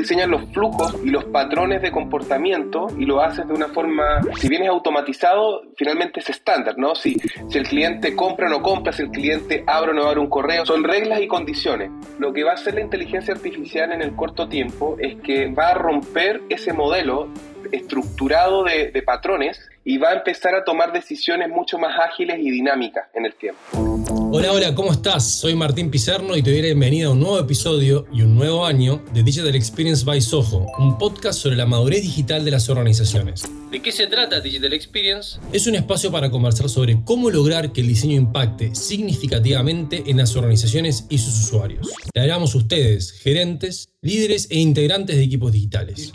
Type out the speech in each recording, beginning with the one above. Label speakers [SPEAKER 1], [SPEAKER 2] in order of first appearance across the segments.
[SPEAKER 1] diseñas los flujos y los patrones de comportamiento y lo haces de una forma, si bien es automatizado, finalmente es estándar, ¿no? Si, si el cliente compra o no compra, si el cliente abre o no abre un correo, son reglas y condiciones. Lo que va a hacer la inteligencia artificial en el corto tiempo es que va a romper ese modelo estructurado de, de patrones y va a empezar a tomar decisiones mucho más ágiles y dinámicas en el tiempo.
[SPEAKER 2] Hola, hola, ¿cómo estás? Soy Martín Pizarno y te doy la bienvenida a un nuevo episodio y un nuevo año de Digital Experience by Soho, un podcast sobre la madurez digital de las organizaciones. ¿De qué se trata Digital Experience? Es un espacio para conversar sobre cómo lograr que el diseño impacte significativamente en las organizaciones y sus usuarios. Te hablamos ustedes, gerentes, líderes e integrantes de equipos digitales.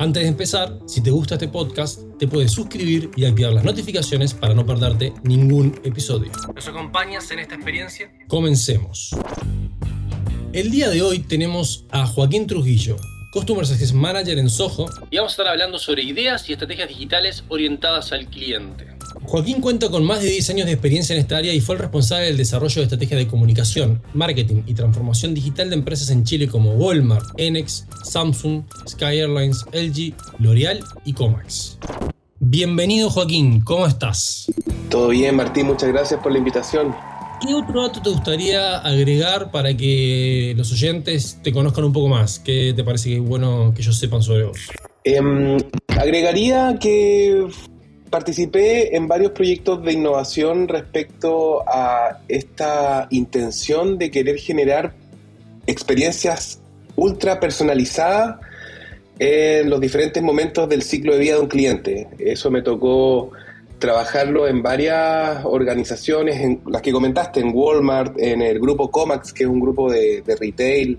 [SPEAKER 2] Antes de empezar, si te gusta este podcast, te puedes suscribir y activar las notificaciones para no perderte ningún episodio. ¿Nos acompañas en esta experiencia? Comencemos. El día de hoy tenemos a Joaquín Trujillo, Customer Success Manager en Soho, y vamos a estar hablando sobre ideas y estrategias digitales orientadas al cliente. Joaquín cuenta con más de 10 años de experiencia en esta área y fue el responsable del desarrollo de estrategias de comunicación, marketing y transformación digital de empresas en Chile como Walmart, Enex, Samsung, Sky Airlines, LG, L'Oreal y Comax. Bienvenido Joaquín, ¿cómo estás?
[SPEAKER 1] Todo bien, Martín, muchas gracias por la invitación.
[SPEAKER 2] ¿Qué otro dato te gustaría agregar para que los oyentes te conozcan un poco más? ¿Qué te parece que es bueno que ellos sepan sobre vos?
[SPEAKER 1] Em, agregaría que participé en varios proyectos de innovación respecto a esta intención de querer generar experiencias ultra personalizadas en los diferentes momentos del ciclo de vida de un cliente. Eso me tocó trabajarlo en varias organizaciones, en las que comentaste, en Walmart, en el grupo Comax, que es un grupo de, retail.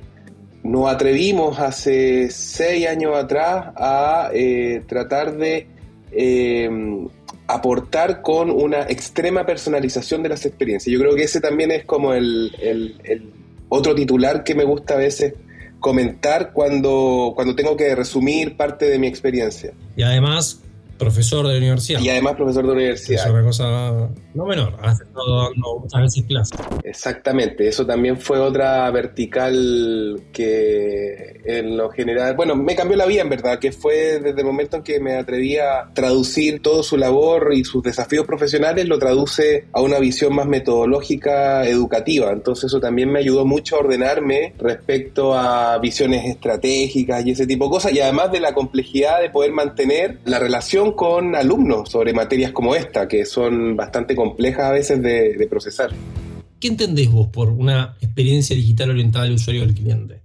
[SPEAKER 1] Nos atrevimos hace seis años atrás a eh, tratar de Em, aportar con una extrema personalización de las experiencias. Yo creo que ese también es como el, el, otro titular que me gusta a veces comentar cuando, cuando tengo que resumir parte de mi experiencia.
[SPEAKER 2] Y además profesor de la universidad.
[SPEAKER 1] Y además profesor de universidad.
[SPEAKER 2] Es una cosa no menor, hace todo dando muchas veces clases.
[SPEAKER 1] Exactamente, eso también fue otra vertical que en lo general, bueno, me cambió la vida en verdad, que fue desde el momento en que me atreví a traducir todo su labor y sus desafíos profesionales, lo traduce a una visión más metodológica, educativa. Entonces eso también me ayudó mucho a ordenarme respecto a visiones estratégicas y ese tipo de cosas, y además de la complejidad de poder mantener la relación con alumnos sobre materias como esta, que son bastante complejas a veces de, procesar.
[SPEAKER 2] ¿Qué entendés vos por una experiencia digital orientada al usuario del cliente?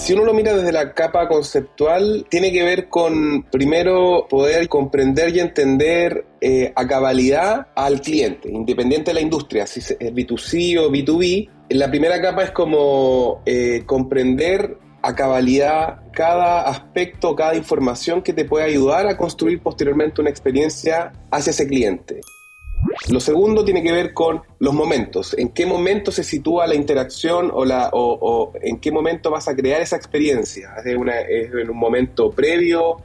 [SPEAKER 1] Si uno lo mira desde la capa conceptual, tiene que ver con primero poder comprender y entender eh, a cabalidad al cliente, independiente de la industria, si es B2C o B2B. La primera capa es como eh, comprender a cabalidad cada aspecto, cada información que te puede ayudar a construir posteriormente una experiencia hacia ese cliente. Lo segundo tiene que ver con los momentos. ¿En qué momento se sitúa la interacción o, la, o, en qué momento vas a crear esa experiencia? ¿Es, en un momento previo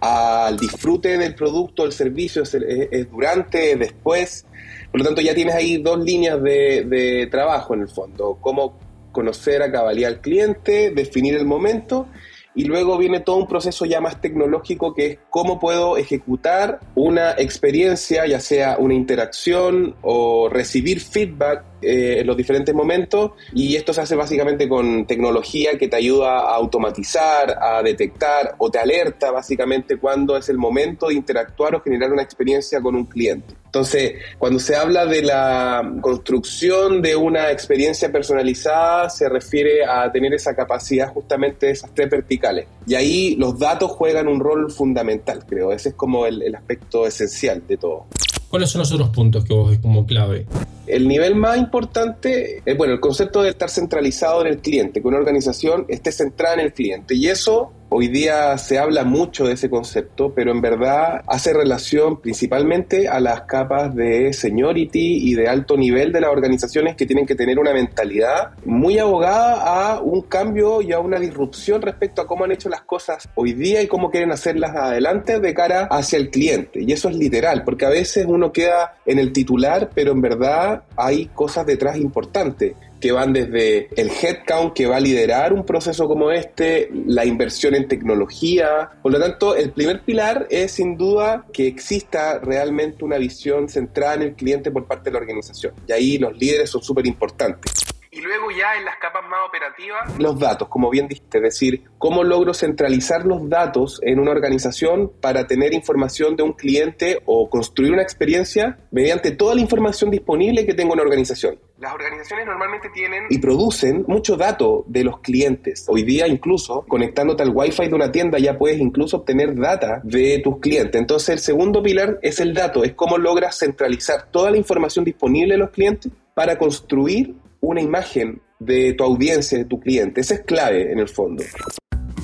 [SPEAKER 1] al disfrute del producto, el servicio? ¿Es, durante, después? Por lo tanto, ya tienes ahí dos líneas de, de trabajo en el fondo. Cómo conocer a cabalidad al cliente, definir el momento y luego viene todo un proceso ya más tecnológico que es cómo puedo ejecutar una experiencia, ya sea una interacción o recibir feedback eh, en los diferentes momentos y esto se hace básicamente con tecnología que te ayuda a automatizar, a detectar o te alerta básicamente cuando es el momento de interactuar o generar una experiencia con un cliente. Entonces, cuando se habla de la construcción de una experiencia personalizada, se refiere a tener esa capacidad justamente de esas tres verticales. Y ahí los datos juegan un rol fundamental, creo. Ese es como el, el aspecto esencial de todo.
[SPEAKER 2] ¿Cuáles son los otros puntos que vos ves como clave?
[SPEAKER 1] El nivel más importante es, bueno, el concepto de estar centralizado en el cliente, que una organización esté centrada en el cliente. Y eso Hoy día se habla mucho de ese concepto, pero en verdad hace relación principalmente a las capas de seniority y de alto nivel de las organizaciones que tienen que tener una mentalidad muy abogada a un cambio y a una disrupción respecto a cómo han hecho las cosas hoy día y cómo quieren hacerlas adelante de cara hacia el cliente. Y eso es literal, porque a veces uno queda en el titular, pero en verdad hay cosas detrás importantes que van desde el headcount que va a liderar un proceso como este, la inversión en tecnología. Por lo tanto, el primer pilar es sin duda que exista realmente una visión centrada en el cliente por parte de la organización. Y ahí los líderes son súper importantes. Y luego ya en las capas más operativas, los datos, como bien dijiste, es decir, cómo logro centralizar los datos en una organización para tener información de un cliente o construir una experiencia mediante toda la información disponible que tengo en la organización. Las organizaciones normalmente tienen y producen mucho dato de los clientes. Hoy día incluso conectándote al Wi-Fi de una tienda ya puedes incluso obtener data de tus clientes. Entonces el segundo pilar es el dato, es cómo logras centralizar toda la información disponible de los clientes para construir una imagen de tu audiencia, de tu cliente. Esa es clave en el fondo.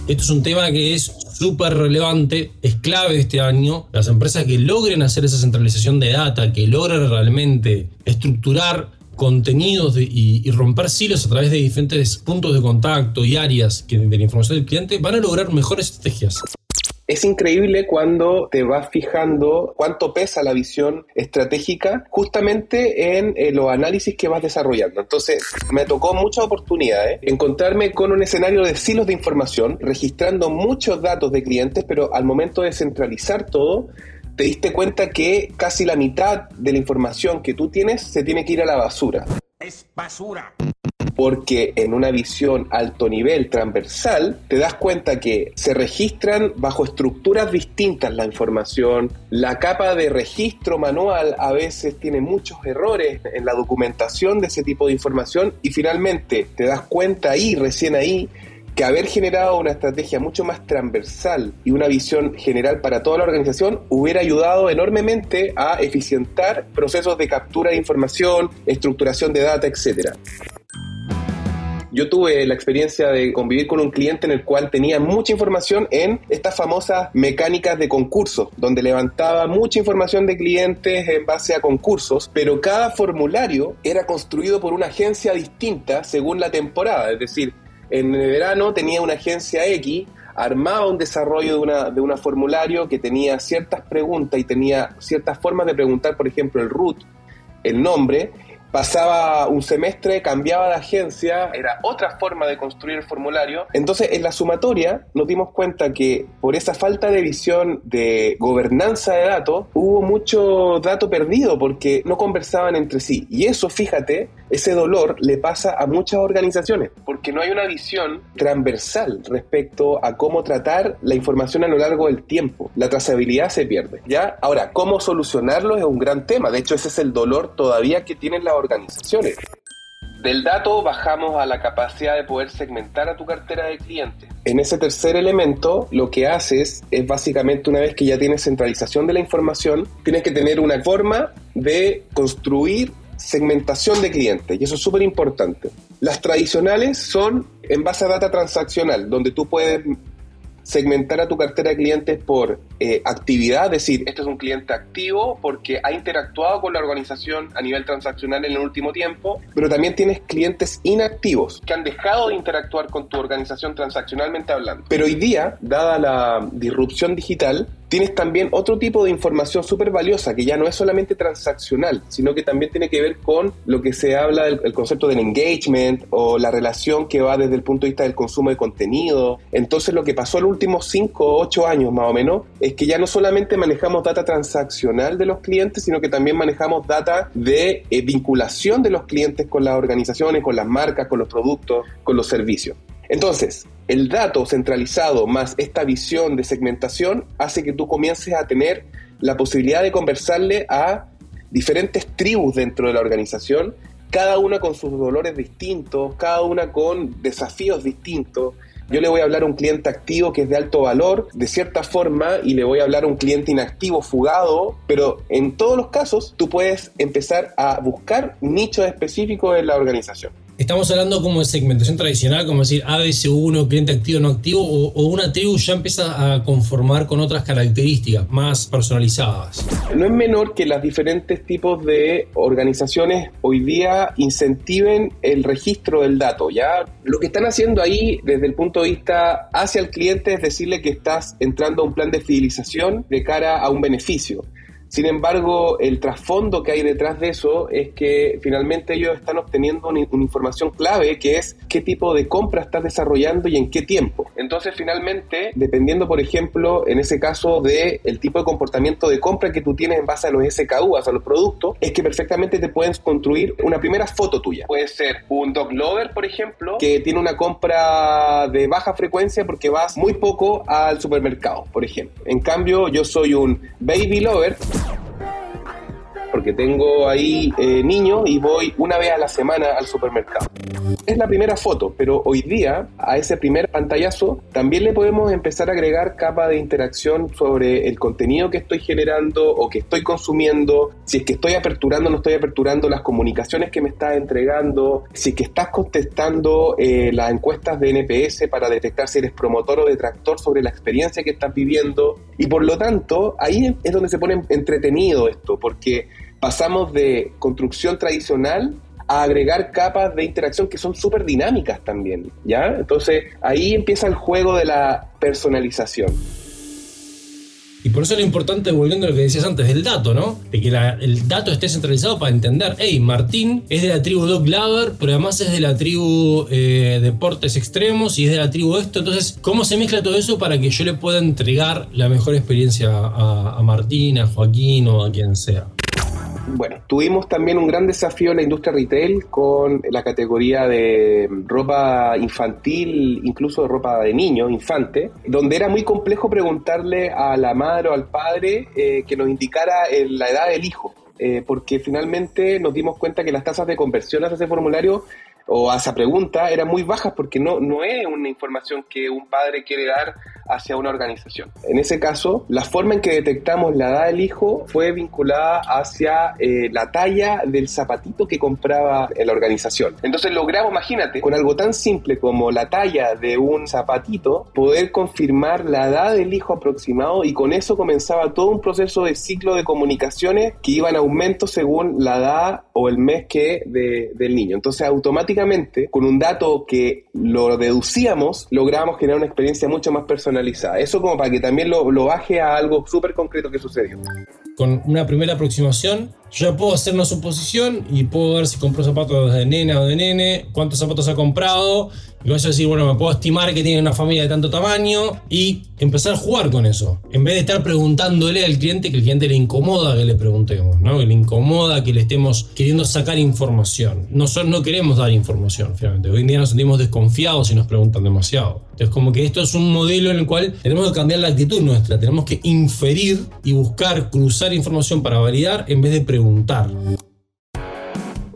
[SPEAKER 2] Esto es un tema que es súper relevante, es clave este año. Las empresas que logren hacer esa centralización de data, que logren realmente estructurar contenidos y, romper silos a través de diferentes puntos de contacto y áreas que, de la información del cliente, van a lograr mejores estrategias.
[SPEAKER 1] Es increíble cuando te vas fijando cuánto pesa la visión estratégica justamente en eh, los análisis que vas desarrollando. Entonces, me tocó muchas oportunidades encontrarme con un escenario de silos de información, registrando muchos datos de clientes, pero al momento de centralizar todo, te diste cuenta que casi la mitad de la información que tú tienes se tiene que ir a la basura.
[SPEAKER 3] Es basura.
[SPEAKER 1] Porque en una visión alto nivel transversal te das cuenta que se registran bajo estructuras distintas la información, la capa de registro manual a veces tiene muchos errores en la documentación de ese tipo de información y finalmente te das cuenta ahí, recién ahí, que haber generado una estrategia mucho más transversal y una visión general para toda la organización hubiera ayudado enormemente a eficientar procesos de captura de información, estructuración de data, etcétera. Yo tuve la experiencia de convivir con un cliente en el cual tenía mucha información en estas famosas mecánicas de concursos, donde levantaba mucha información de clientes en base a concursos, pero cada formulario era construido por una agencia distinta según la temporada. Es decir, en el verano tenía una agencia X, armaba un desarrollo de una, de una formulario que tenía ciertas preguntas y tenía ciertas formas de preguntar, por ejemplo, el root, el nombre, pasaba un semestre, cambiaba de agencia, era otra forma de construir el formulario. Entonces, en la sumatoria nos dimos cuenta que por esa falta de visión de gobernanza de datos, hubo mucho dato perdido porque no conversaban entre sí. Y eso, fíjate, ese dolor le pasa a muchas organizaciones, porque no hay una visión transversal respecto a cómo tratar la información a lo largo del tiempo. La trazabilidad se pierde, ¿ya? Ahora, cómo solucionarlo es un gran tema. De hecho, ese es el dolor todavía que tienen las organizaciones. Del dato bajamos a la capacidad de poder segmentar a tu cartera de clientes. En ese tercer elemento, lo que haces es básicamente una vez que ya tienes centralización de la información, tienes que tener una forma de construir segmentación de clientes, y eso es súper importante. Las tradicionales son en base a data transaccional, donde tú puedes segmentar a tu cartera de clientes por eh, actividad, es decir, este es un cliente activo porque ha interactuado con la organización a nivel transaccional en el último tiempo, pero también tienes clientes inactivos que han dejado de interactuar con tu organización transaccionalmente hablando. Pero hoy día, dada la disrupción digital, tienes también otro tipo de información súper valiosa que ya no es solamente transaccional, sino que también tiene que ver con lo que se habla del concepto del engagement o la relación que va desde el punto de vista del consumo de contenido. Entonces lo que pasó en los últimos 5 o 8 años más o menos es que ya no solamente manejamos data transaccional de los clientes, sino que también manejamos data de eh, vinculación de los clientes con las organizaciones, con las marcas, con los productos, con los servicios. Entonces, el dato centralizado más esta visión de segmentación hace que tú comiences a tener la posibilidad de conversarle a diferentes tribus dentro de la organización, cada una con sus dolores distintos, cada una con desafíos distintos. Yo le voy a hablar a un cliente activo que es de alto valor, de cierta forma, y le voy a hablar a un cliente inactivo, fugado, pero en todos los casos tú puedes empezar a buscar nichos específicos en la organización.
[SPEAKER 2] Estamos hablando como de segmentación tradicional, como decir ABC1, cliente activo, no activo, o, una tribu ya empieza a conformar con otras características más personalizadas.
[SPEAKER 1] No es menor que los diferentes tipos de organizaciones hoy día incentiven el registro del dato. Ya lo que están haciendo ahí desde el punto de vista hacia el cliente es decirle que estás entrando a un plan de fidelización de cara a un beneficio. Sin embargo, el trasfondo que hay detrás de eso es que finalmente ellos están obteniendo una, información clave que es qué tipo de compra estás desarrollando y en qué tiempo. Entonces, finalmente, dependiendo, por ejemplo, en ese caso de el tipo de comportamiento de compra que tú tienes en base a los SKU, a los productos, es que perfectamente te pueden construir una primera foto tuya. Puede ser un dog lover, por ejemplo, que tiene una compra de baja frecuencia porque vas muy poco al supermercado, por ejemplo. En cambio, yo soy un baby lover Hey! Porque tengo ahí eh, niños y voy una vez a la semana al supermercado. Es la primera foto, pero hoy día a ese primer pantallazo también le podemos empezar a agregar capa de interacción sobre el contenido que estoy generando o que estoy consumiendo, si es que estoy aperturando o no estoy aperturando las comunicaciones que me estás entregando, si es que estás contestando eh, las encuestas de NPS para detectar si eres promotor o detractor sobre la experiencia que estás viviendo. Y por lo tanto, ahí es donde se pone entretenido esto, porque pasamos de construcción tradicional a agregar capas de interacción que son súper dinámicas también, ¿ya? Entonces ahí empieza el juego de la personalización.
[SPEAKER 2] Y por eso es lo importante, volviendo a lo que decías antes, del dato, ¿no? De que el dato esté centralizado para entender, hey, Martín es de la tribu Dog Lover, pero además es de la tribu eh, Deportes Extremos y es de la tribu esto. Entonces, ¿cómo se mezcla todo eso para que yo le pueda entregar la mejor experiencia a Martín, a Joaquín o a quien sea?
[SPEAKER 1] Bueno, tuvimos también un gran desafío en la industria retail con la categoría de ropa infantil, incluso de ropa de niño, infante, donde era muy complejo preguntarle a la madre o al padre eh, que nos indicara la edad del hijo. Eh, porque finalmente nos dimos cuenta que las tasas de conversión a ese formulario o a esa pregunta eran muy bajas porque no, no es una información que un padre quiere dar hacia una organización. En ese caso, la forma en que detectamos la edad del hijo fue vinculada hacia eh, la talla del zapatito que compraba en la organización. Entonces logramos, imagínate, con algo tan simple como la talla de un zapatito, poder confirmar la edad del hijo aproximado y con eso comenzaba todo un proceso de ciclo de comunicaciones que iba en aumento según la edad o el mes que del niño. Entonces automáticamente, con un dato que lo deducíamos, logramos generar una experiencia mucho más personal eso como para que también lo, lo baje a algo súper concreto que sucedió.
[SPEAKER 2] Con una primera aproximación, yo puedo hacer una suposición y puedo ver si compró zapatos de nena o de nene, cuántos zapatos ha comprado, y vas a decir, bueno, me puedo estimar que tiene una familia de tanto tamaño y empezar a jugar con eso. En vez de estar preguntándole al cliente que el cliente le incomoda que le preguntemos, ¿no? Que le incomoda que le estemos queriendo sacar información. Nosotros no queremos dar información, finalmente. Hoy en día nos sentimos desconfiados si nos preguntan demasiado. Entonces, como que esto es un modelo en el cual tenemos que cambiar la actitud nuestra. Tenemos que inferir y buscar cruzar información para validar en vez de preguntar.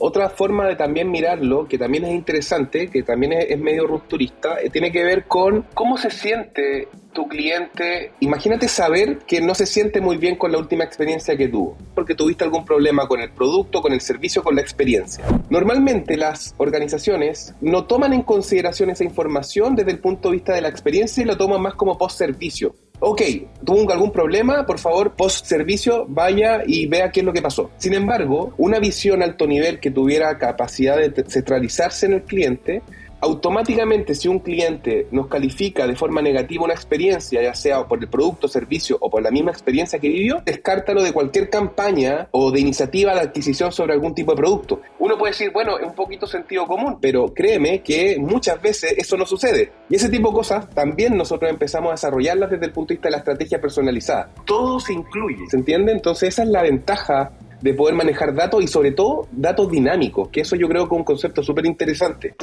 [SPEAKER 1] Otra forma de también mirarlo, que también es interesante, que también es, medio rupturista, eh, tiene que ver con cómo se siente tu cliente. Imagínate saber que no se siente muy bien con la última experiencia que tuvo, porque tuviste algún problema con el producto, con el servicio, con la experiencia. Normalmente las organizaciones no toman en consideración esa información desde el punto de vista de la experiencia y lo toman más como post-servicio ok, tuvo algún problema, por favor, post servicio, vaya y vea qué es lo que pasó. Sin embargo, una visión alto nivel que tuviera capacidad de centralizarse en el cliente automáticamente si un cliente nos califica de forma negativa una experiencia, ya sea por el producto, servicio o por la misma experiencia que vivió, descártalo de cualquier campaña o de iniciativa de adquisición sobre algún tipo de producto. Uno puede decir, bueno, es un poquito sentido común, pero créeme que muchas veces eso no sucede. Y ese tipo de cosas también nosotros empezamos a desarrollarlas desde el punto de vista de la estrategia personalizada. Todo se incluye, ¿se entiende? Entonces esa es la ventaja de poder manejar datos y sobre todo datos dinámicos, que eso yo creo que es un concepto súper interesante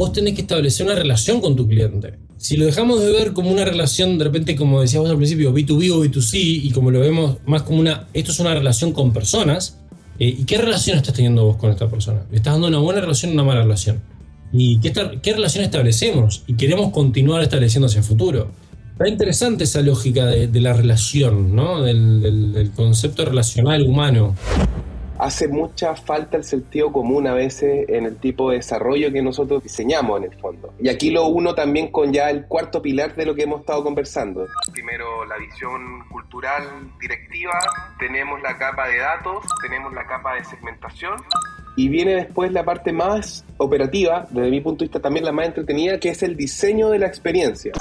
[SPEAKER 2] vos tenés que establecer una relación con tu cliente. Si lo dejamos de ver como una relación, de repente, como decías vos al principio, B2B o B2C, y como lo vemos más como una, esto es una relación con personas, eh, ¿y qué relación estás teniendo vos con esta persona? ¿Le estás dando una buena relación o una mala relación? ¿Y qué, qué relación establecemos? Y queremos continuar estableciendo hacia el futuro. Está interesante esa lógica de, la relación, ¿no? Del, del concepto relacional humano
[SPEAKER 1] hace mucha falta el sentido común a veces en el tipo de desarrollo que nosotros diseñamos en el fondo. Y aquí lo uno también con ya el cuarto pilar de lo que hemos estado conversando. Primero la visión cultural directiva, tenemos la capa de datos, tenemos la capa de segmentación y viene después la parte más operativa, desde mi punto de vista también la más entretenida, que es el diseño de la experiencia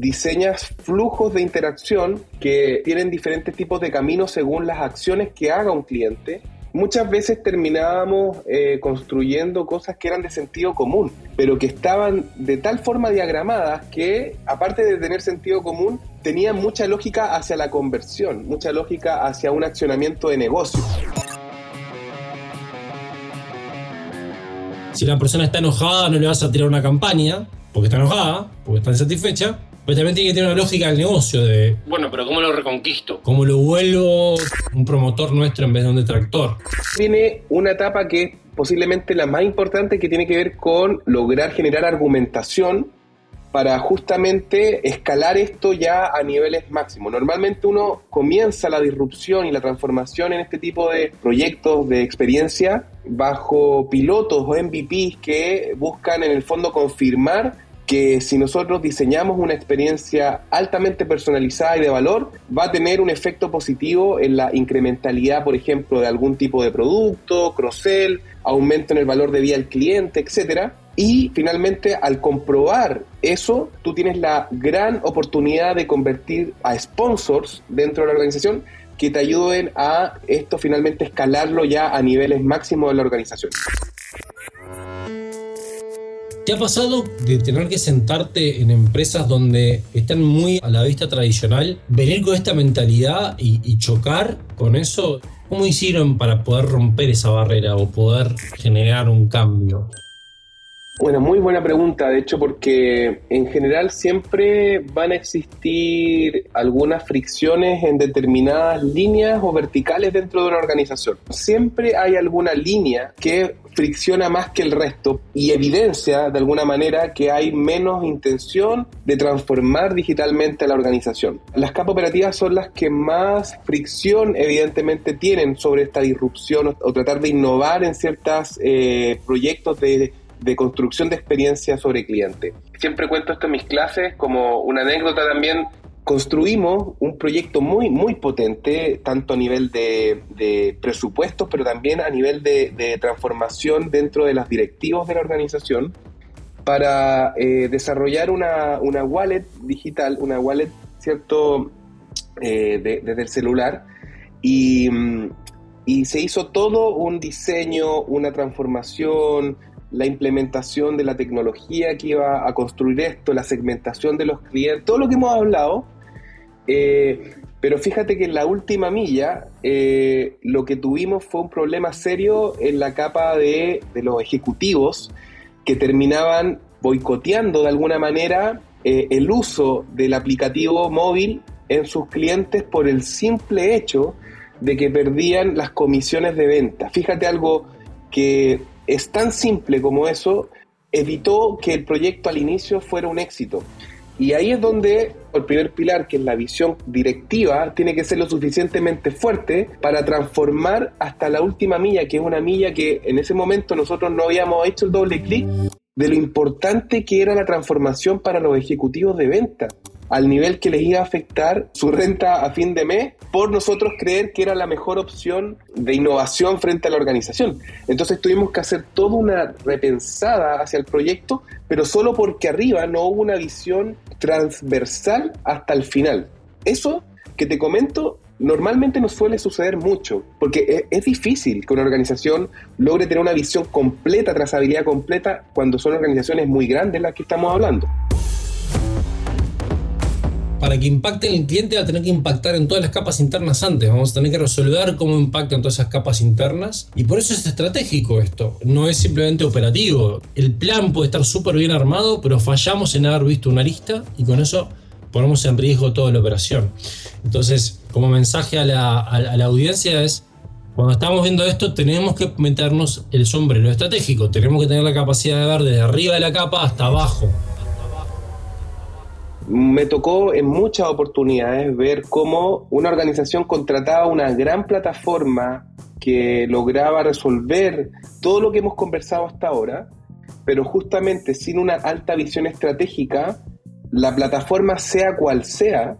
[SPEAKER 1] diseñas flujos de interacción que tienen diferentes tipos de caminos según las acciones que haga un cliente muchas veces terminábamos eh, construyendo cosas que eran de sentido común, pero que estaban de tal forma diagramadas que, aparte de tener sentido común, tenían mucha lógica hacia la conversión, mucha lógica hacia un accionamiento de negocio.
[SPEAKER 2] Si la persona está enojada, no le vas a tirar una campaña, porque está enojada, porque está insatisfecha, pero también tiene que tener una lógica del negocio de, bueno, pero ¿cómo lo reconquisto? ¿Cómo lo vuelvo un promotor nuestro en vez de un detractor?
[SPEAKER 1] Tiene una etapa que es posiblemente la más importante que tiene que ver con lograr generar argumentación para justamente escalar esto ya a niveles máximos. Normalmente uno comienza la disrupción y la transformación en este tipo de proyectos de experiencia bajo pilotos o MVPs que buscan en el fondo confirmar que si nosotros diseñamos una experiencia altamente personalizada y de valor, va a tener un efecto positivo en la incrementalidad, por ejemplo, de algún tipo de producto, cross-sell, aumento en el valor de vida al cliente, etcétera. Y finalmente, al comprobar eso, tú tienes la gran oportunidad de convertir a sponsors dentro de la organización que te ayuden a esto finalmente escalarlo ya a niveles máximos de la organización.
[SPEAKER 2] ¿Te ha pasado de tener que sentarte en empresas donde están muy a la vista tradicional, venir con esta mentalidad y, chocar con eso? ¿Cómo hicieron para poder romper esa barrera o poder generar un cambio?
[SPEAKER 1] Bueno, muy buena pregunta, de hecho, porque en general siempre van a existir algunas fricciones en determinadas líneas o verticales dentro de una organización. Siempre hay alguna línea que fricciona más que el resto y evidencia de alguna manera que hay menos intención de transformar digitalmente a la organización. Las capas operativas son las que más fricción evidentemente tienen sobre esta disrupción o, tratar de innovar en ciertos eh, proyectos de de construcción de experiencia sobre cliente. Siempre cuento esto en mis clases como una anécdota también. Construimos un proyecto muy, muy potente, tanto a nivel de, presupuestos, pero también a nivel de, transformación dentro de las directivos de la organización, para eh, desarrollar una, una, wallet digital, una wallet, ¿cierto?, eh, desde el celular. Y, y se hizo todo un diseño, una transformación, la implementación de la tecnología que iba a construir esto, la segmentación de los clientes, todo lo que hemos hablado. Eh, pero fíjate que en la última milla eh, lo que tuvimos fue un problema serio en la capa de, los ejecutivos que terminaban boicoteando de alguna manera eh, el uso del aplicativo móvil en sus clientes por el simple hecho de que perdían las comisiones de venta. Fíjate algo que es tan simple como eso, evitó que el proyecto al inicio fuera un éxito. Y ahí es donde el primer pilar, que es la visión directiva, tiene que ser lo suficientemente fuerte para transformar hasta la última milla, que es una milla que en ese momento nosotros no habíamos hecho el doble clic de lo importante que era la transformación para los ejecutivos de venta al nivel que les iba a afectar su renta a fin de mes por nosotros creer que era la mejor opción de innovación frente a la organización. Entonces tuvimos que hacer toda una repensada hacia el proyecto, pero solo porque arriba no hubo una visión transversal hasta el final. Eso que te comento normalmente no suele suceder mucho, porque es, es, difícil que una organización logre tener una visión completa, trazabilidad completa, cuando son organizaciones muy grandes las que estamos hablando
[SPEAKER 2] para que impacte en el cliente va a tener que impactar en todas las capas internas antes. Vamos a tener que resolver cómo impacta en todas esas capas internas. Y por eso es estratégico esto. No es simplemente operativo. El plan puede estar súper bien armado, pero fallamos en haber visto una lista y con eso ponemos en riesgo toda la operación. Entonces, como mensaje a la, a la audiencia es, cuando estamos viendo esto, tenemos que meternos el sombrero estratégico. Tenemos que tener la capacidad de ver desde arriba de la capa hasta abajo
[SPEAKER 1] me tocó en muchas oportunidades ver cómo una organización contrataba una gran plataforma que lograba resolver todo lo que hemos conversado hasta ahora, pero justamente sin una alta visión estratégica, la plataforma sea cual sea,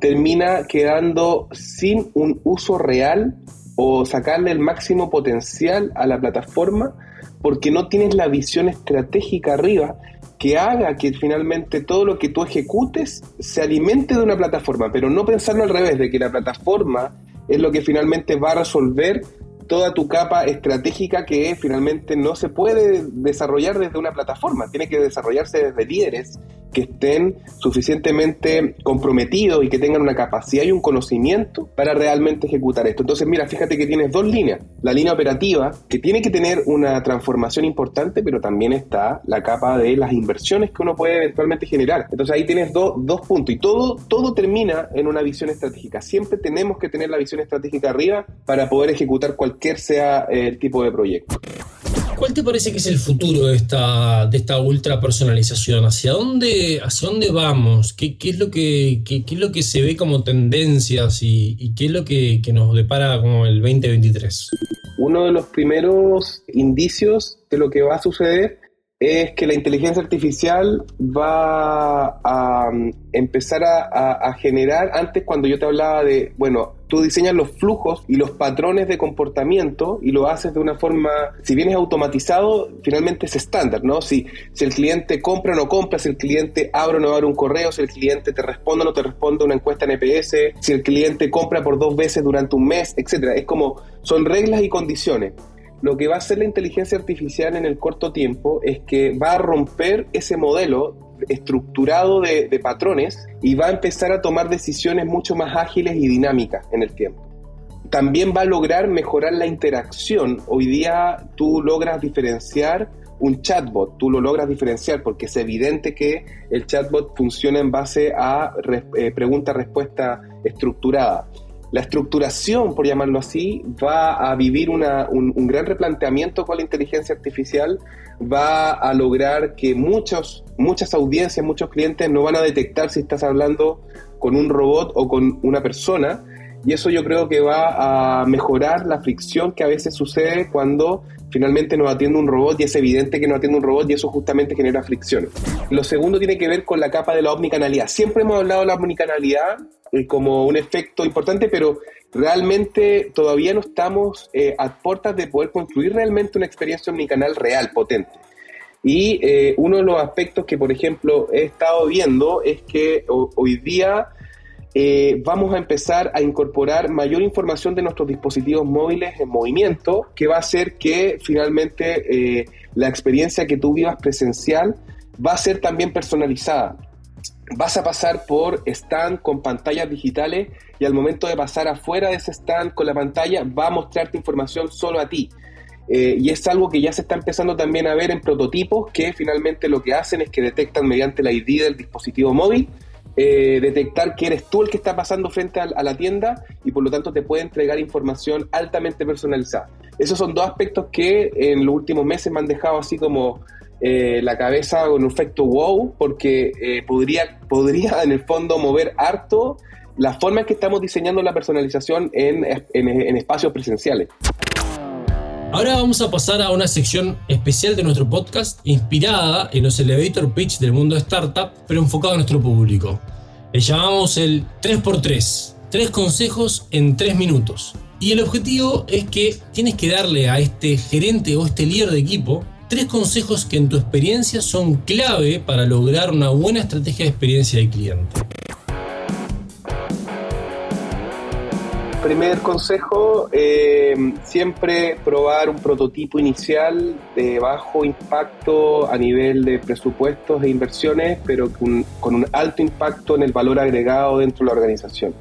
[SPEAKER 1] termina quedando sin un uso real o sacarle el máximo potencial a la plataforma porque no tienes la visión estratégica arriba que haga que finalmente todo lo que tú ejecutes se alimente de una plataforma, pero no pensarlo al revés, de que la plataforma es lo que finalmente va a resolver toda tu capa estratégica que finalmente no se puede desarrollar desde una plataforma, tiene que desarrollarse desde líderes que estén suficientemente comprometidos y que tengan una capacidad y un conocimiento para realmente ejecutar esto. Entonces, mira, fíjate que tienes dos líneas. La línea operativa, que tiene que tener una transformación importante, pero también está la capa de las inversiones que uno puede eventualmente generar. Entonces ahí tienes dos puntos y todo, todo termina en una visión estratégica. Siempre tenemos que tener la visión estratégica arriba para poder ejecutar cualquier sea el tipo de proyecto.
[SPEAKER 2] ¿Cuál te parece que es el futuro de esta, de esta ultra personalización? ¿Hacia dónde, hacia dónde vamos? ¿Qué, qué es lo que, qué, es lo que se ve como tendencias y, qué es lo que, que, nos depara como el 2023?
[SPEAKER 1] Uno de los primeros indicios de lo que va a suceder es que la inteligencia artificial va a um, empezar a, generar, antes cuando yo te hablaba de, bueno, diseñas los flujos y los patrones de comportamiento y lo haces de una forma, si bien es automatizado, finalmente es estándar, ¿no? Si, si el cliente compra o no compra, si el cliente abre o no abre un correo, si el cliente te responde o no te responde una encuesta en EPS, si el cliente compra por dos veces durante un mes, etcétera. Es como, son reglas y condiciones lo que va a hacer la inteligencia artificial en el corto tiempo es que va a romper ese modelo estructurado de, patrones y va a empezar a tomar decisiones mucho más ágiles y dinámicas en el tiempo. También va a lograr mejorar la interacción. Hoy día tú logras diferenciar un chatbot, tú lo logras diferenciar porque es evidente que el chatbot funciona en base a eh, pregunta-respuesta estructurada la estructuración, por llamarlo así, va a vivir un, gran replanteamiento con la inteligencia artificial, va a lograr que muchos, muchas audiencias, muchos clientes no van a detectar si estás hablando con un robot o con una persona, y eso yo creo que va a mejorar la fricción que a veces sucede cuando finalmente nos atiende un robot y es evidente que no atiende un robot y eso justamente genera fricciones. Lo segundo tiene que ver con la capa de la omnicanalidad. Siempre hemos hablado de la omnicanalidad eh, como un efecto importante, pero realmente todavía no estamos eh, a puertas de poder construir realmente una experiencia omnicanal real, potente. Y eh, uno de los aspectos que, por ejemplo, he estado viendo es que hoy día eh, vamos a empezar a incorporar mayor información de nuestros dispositivos móviles en movimiento, que va a hacer que finalmente eh, la experiencia que tú vivas presencial va a ser también personalizada. Vas a pasar por stand con pantallas digitales y al momento de pasar afuera de ese stand con la pantalla va a mostrarte información solo a ti. Eh, y es algo que ya se está empezando también a ver en prototipos que finalmente lo que hacen es que detectan mediante la ID del dispositivo móvil eh, detectar que eres tú el que está pasando frente a, la tienda y por lo tanto te puede entregar información altamente personalizada. Esos son dos aspectos que en los últimos meses me han dejado así como eh, la cabeza con un efecto wow, porque eh, podría, podría en el fondo mover harto la forma en que estamos diseñando la personalización en, en espacios presenciales.
[SPEAKER 2] Ahora vamos a pasar a una sección especial de nuestro podcast inspirada en los elevator pitch del mundo de startup, pero enfocado a nuestro público. Le llamamos el 3x3, tres consejos en 3 minutos. Y el objetivo es que tienes que darle a este gerente o este líder de equipo tres consejos que en tu experiencia son clave para lograr una buena estrategia de experiencia del cliente.
[SPEAKER 1] Primer consejo, eh, siempre probar un prototipo inicial de bajo impacto a nivel de presupuestos e inversiones, pero con, con un alto impacto en el valor agregado dentro de la organización.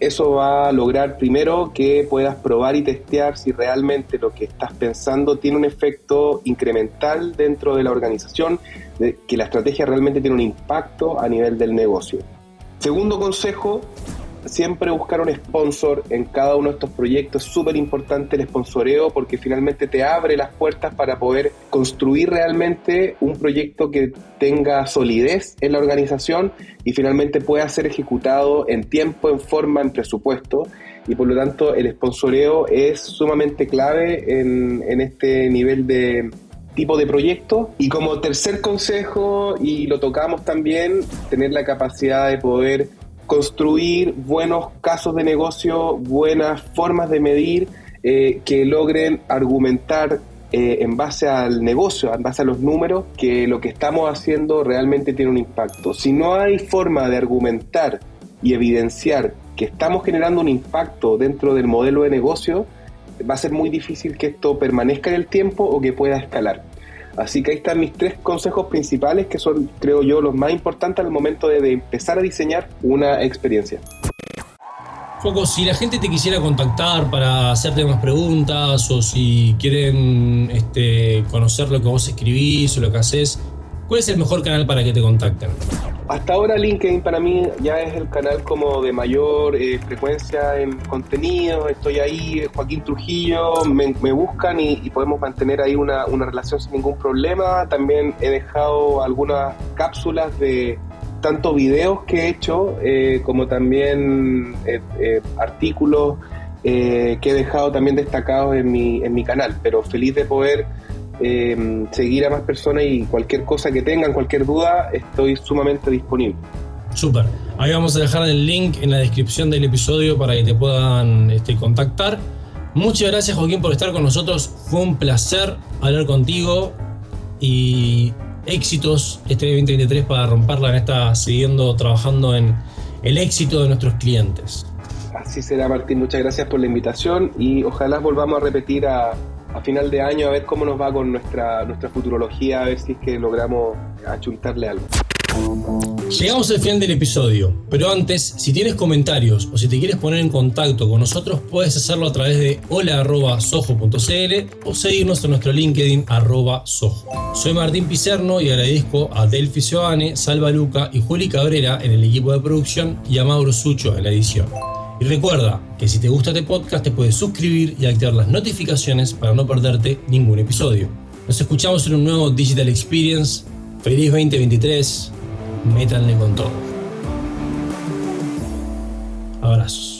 [SPEAKER 1] Eso va a lograr primero que puedas probar y testear si realmente lo que estás pensando tiene un efecto incremental dentro de la organización, que la estrategia realmente tiene un impacto a nivel del negocio. Segundo consejo, siempre buscar un sponsor en cada uno de estos proyectos. Es súper importante el sponsoreo porque finalmente te abre las puertas para poder construir realmente un proyecto que tenga solidez en la organización y finalmente pueda ser ejecutado en tiempo, en forma, en presupuesto. Y por lo tanto el sponsoreo es sumamente clave en, en este nivel de, tipo de proyecto. Y como tercer consejo, y lo tocamos también, tener la capacidad de poder construir buenos casos de negocio, buenas formas de medir eh, que logren argumentar eh, en base al negocio, en base a los números, que lo que estamos haciendo realmente tiene un impacto. Si no hay forma de argumentar y evidenciar que estamos generando un impacto dentro del modelo de negocio, va a ser muy difícil que esto permanezca en el tiempo o que pueda escalar. Así que ahí están mis tres consejos principales que son, creo yo, los más importantes al momento de, empezar a diseñar una experiencia.
[SPEAKER 2] Foco, si la gente te quisiera contactar para hacerte más preguntas o si quieren este, conocer lo que vos escribís o lo que haces, ¿cuál es el mejor canal para que te contacten?
[SPEAKER 1] Hasta ahora LinkedIn para mí ya es el canal como de mayor eh, frecuencia en contenido, estoy ahí, Joaquín Trujillo, me, buscan y, podemos mantener ahí una, relación sin ningún problema. También he dejado algunas cápsulas de tanto videos que he hecho eh, como también eh, artículos que he dejado también destacados en mi, en mi canal, pero feliz de poder eh, seguir a más personas y cualquier cosa que tengan, cualquier duda, estoy sumamente disponible.
[SPEAKER 2] Súper. Ahí vamos a dejar el link en la descripción del episodio para que te puedan este, contactar. Muchas gracias Joaquín por estar con nosotros. Fue un placer hablar contigo y éxitos este 2023 para romperla en esta, siguiendo trabajando en el éxito de nuestros clientes.
[SPEAKER 1] Así será Martín, muchas gracias por la invitación y ojalá volvamos a repetir a, a final de año a ver cómo nos va con nuestra, nuestra futurología, a ver si es que logramos achuntarle algo.
[SPEAKER 2] Llegamos al final del episodio, pero antes, si tienes comentarios o si te quieres poner en contacto con nosotros, puedes hacerlo a través de hola.sojo.cl o seguirnos en nuestro LinkedIn arroba sojo. Soy Martín Picerno y agradezco a Delphi Sioane, Salva Luca y Juli Cabrera en el equipo de producción y a Mauro Sucho en la edición. Y recuerda que si te gusta este podcast te puedes suscribir y activar las notificaciones para no perderte ningún episodio. Nos escuchamos en un nuevo Digital Experience. Feliz 2023. Métanle con todo. Abrazos.